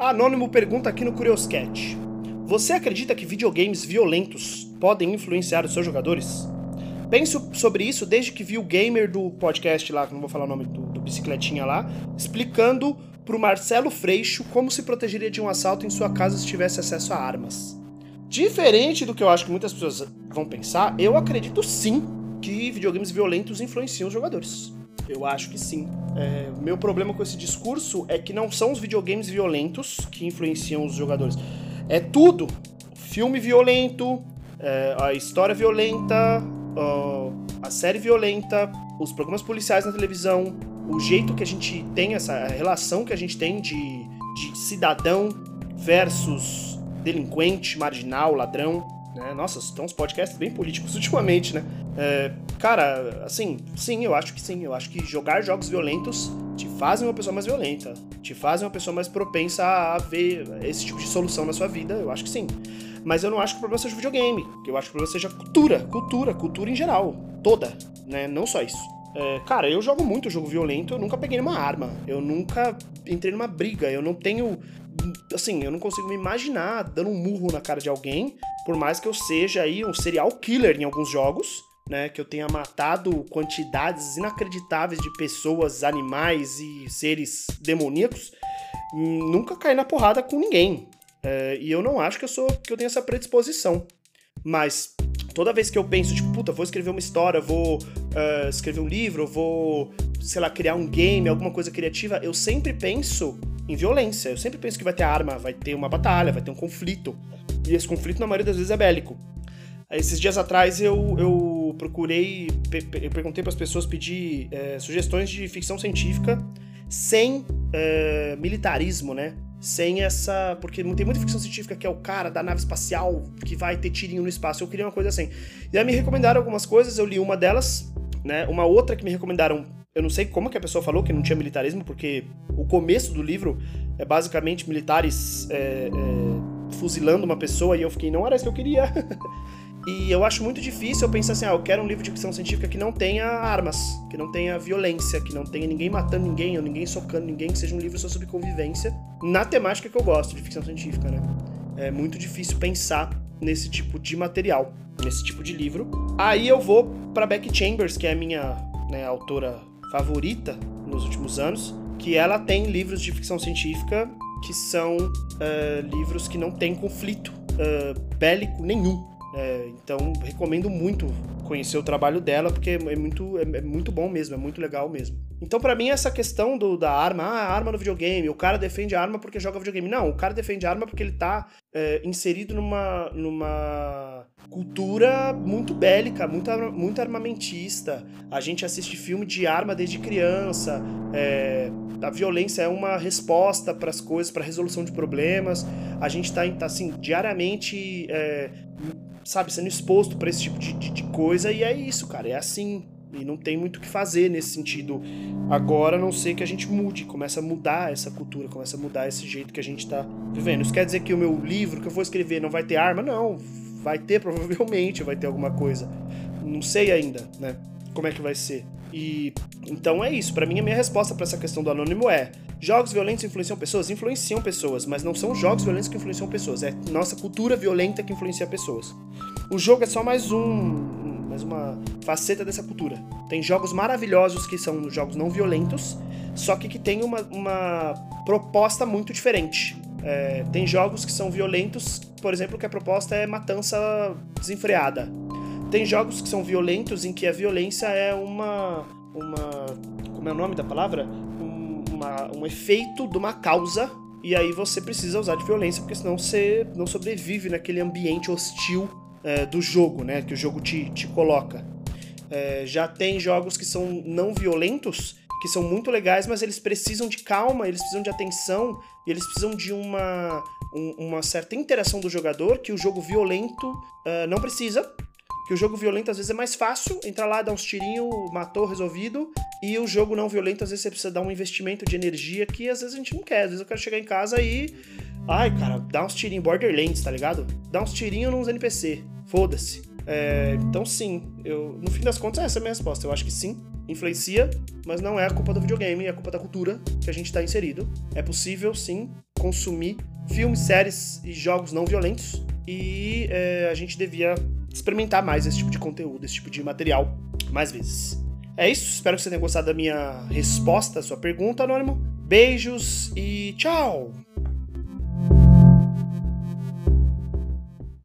Anônimo pergunta aqui no Curioscat. Você acredita que videogames violentos podem influenciar os seus jogadores? Penso sobre isso desde que vi o gamer do podcast lá, que não vou falar o nome do, do bicicletinha lá, explicando pro Marcelo Freixo como se protegeria de um assalto em sua casa se tivesse acesso a armas. Diferente do que eu acho que muitas pessoas vão pensar, eu acredito sim que videogames violentos influenciam os jogadores. Eu acho que sim. É, meu problema com esse discurso é que não são os videogames violentos que influenciam os jogadores. É tudo. Filme violento, é, a história violenta, a série violenta, os programas policiais na televisão, o jeito que a gente tem, essa relação que a gente tem de, de cidadão versus delinquente, marginal, ladrão. Né? Nossa, estão uns podcasts bem políticos ultimamente, né? É, cara, assim, sim, eu acho que sim. Eu acho que jogar jogos violentos te fazem uma pessoa mais violenta, te fazem uma pessoa mais propensa a ver esse tipo de solução na sua vida. Eu acho que sim. Mas eu não acho que o problema seja o videogame. Eu acho que o problema seja cultura, cultura, cultura em geral, toda, né? Não só isso. É, cara, eu jogo muito jogo violento, eu nunca peguei numa arma, eu nunca entrei numa briga, eu não tenho. Assim, eu não consigo me imaginar dando um murro na cara de alguém, por mais que eu seja aí um serial killer em alguns jogos, né? Que eu tenha matado quantidades inacreditáveis de pessoas, animais e seres demoníacos, nunca caí na porrada com ninguém. É, e eu não acho que eu sou que eu tenho essa predisposição. Mas toda vez que eu penso, tipo, puta, vou escrever uma história, vou uh, escrever um livro, vou, sei lá, criar um game, alguma coisa criativa, eu sempre penso em violência. Eu sempre penso que vai ter arma, vai ter uma batalha, vai ter um conflito. E esse conflito, na maioria das vezes, é bélico. Esses dias atrás eu, eu procurei, eu perguntei para as pessoas pedir é, sugestões de ficção científica sem é, militarismo, né? sem essa. Porque tem muita ficção científica que é o cara da nave espacial que vai ter tirinho no espaço. Eu queria uma coisa assim. E aí me recomendaram algumas coisas, eu li uma delas, né? Uma outra que me recomendaram. Eu não sei como que a pessoa falou que não tinha militarismo, porque o começo do livro é basicamente militares é, é, fuzilando uma pessoa e eu fiquei, não era isso que eu queria. E eu acho muito difícil eu pensar assim, ah, eu quero um livro de ficção científica que não tenha armas, que não tenha violência, que não tenha ninguém matando ninguém, ou ninguém socando ninguém, que seja um livro só sobre convivência, na temática que eu gosto de ficção científica, né? É muito difícil pensar nesse tipo de material, nesse tipo de livro. Aí eu vou para Becky Chambers, que é a minha né, autora favorita nos últimos anos, que ela tem livros de ficção científica que são uh, livros que não têm conflito uh, bélico nenhum. É, então, recomendo muito conhecer o trabalho dela, porque é muito, é, é muito bom mesmo, é muito legal mesmo. Então, para mim, essa questão do, da arma, ah, arma no videogame, o cara defende a arma porque joga videogame. Não, o cara defende a arma porque ele tá é, inserido numa, numa cultura muito bélica, muito, muito armamentista. A gente assiste filme de arma desde criança. É, a violência é uma resposta para as coisas, para resolução de problemas. A gente está tá, assim, diariamente é, sabe, sendo exposto para esse tipo de, de, de, coisa, e é isso, cara, é assim. E não tem muito o que fazer nesse sentido. Agora, a não ser que a gente mude, comece a mudar essa cultura, comece a mudar esse jeito que a gente tá vivendo. Isso quer dizer que o meu livro que eu vou escrever não vai ter arma? Não, vai ter, provavelmente vai ter alguma coisa. Não sei ainda, né? Como é que vai ser. E então é isso. Para mim, a minha resposta para essa questão do anônimo é: jogos violentos influenciam pessoas? Influenciam pessoas, mas não são jogos violentos que influenciam pessoas. É nossa cultura violenta que influencia pessoas. O jogo é só mais um, mais uma faceta dessa cultura. Tem jogos maravilhosos que são jogos não violentos, só que que tem uma, uma proposta muito diferente. É, tem jogos que são violentos, por exemplo, que a proposta é matança desenfreada. Tem jogos que são violentos em que a violência é uma. uma como é o nome da palavra? Um, uma, um efeito de uma causa. E aí você precisa usar de violência, porque senão você não sobrevive naquele ambiente hostil é, do jogo, né? Que o jogo te, te coloca. É, já tem jogos que são não violentos, que são muito legais, mas eles precisam de calma, eles precisam de atenção, e eles precisam de uma, um, uma certa interação do jogador que o jogo violento uh, não precisa que o jogo violento às vezes é mais fácil, entrar lá, dar uns tirinhos, matou, resolvido, e o jogo não violento às vezes você precisa dar um investimento de energia que às vezes a gente não quer. Às vezes eu quero chegar em casa e. Ai, cara, dá uns tirinhos, Borderlands, tá ligado? Dá uns tirinhos nos NPC. Foda-se. É, então sim, eu, no fim das contas essa é a minha resposta. Eu acho que sim, influencia, mas não é a culpa do videogame, é a culpa da cultura que a gente está inserido. É possível sim consumir filmes, séries e jogos não violentos. E é, a gente devia experimentar mais esse tipo de conteúdo, esse tipo de material mais vezes. É isso, espero que você tenha gostado da minha resposta à sua pergunta, Anônimo. Beijos e tchau!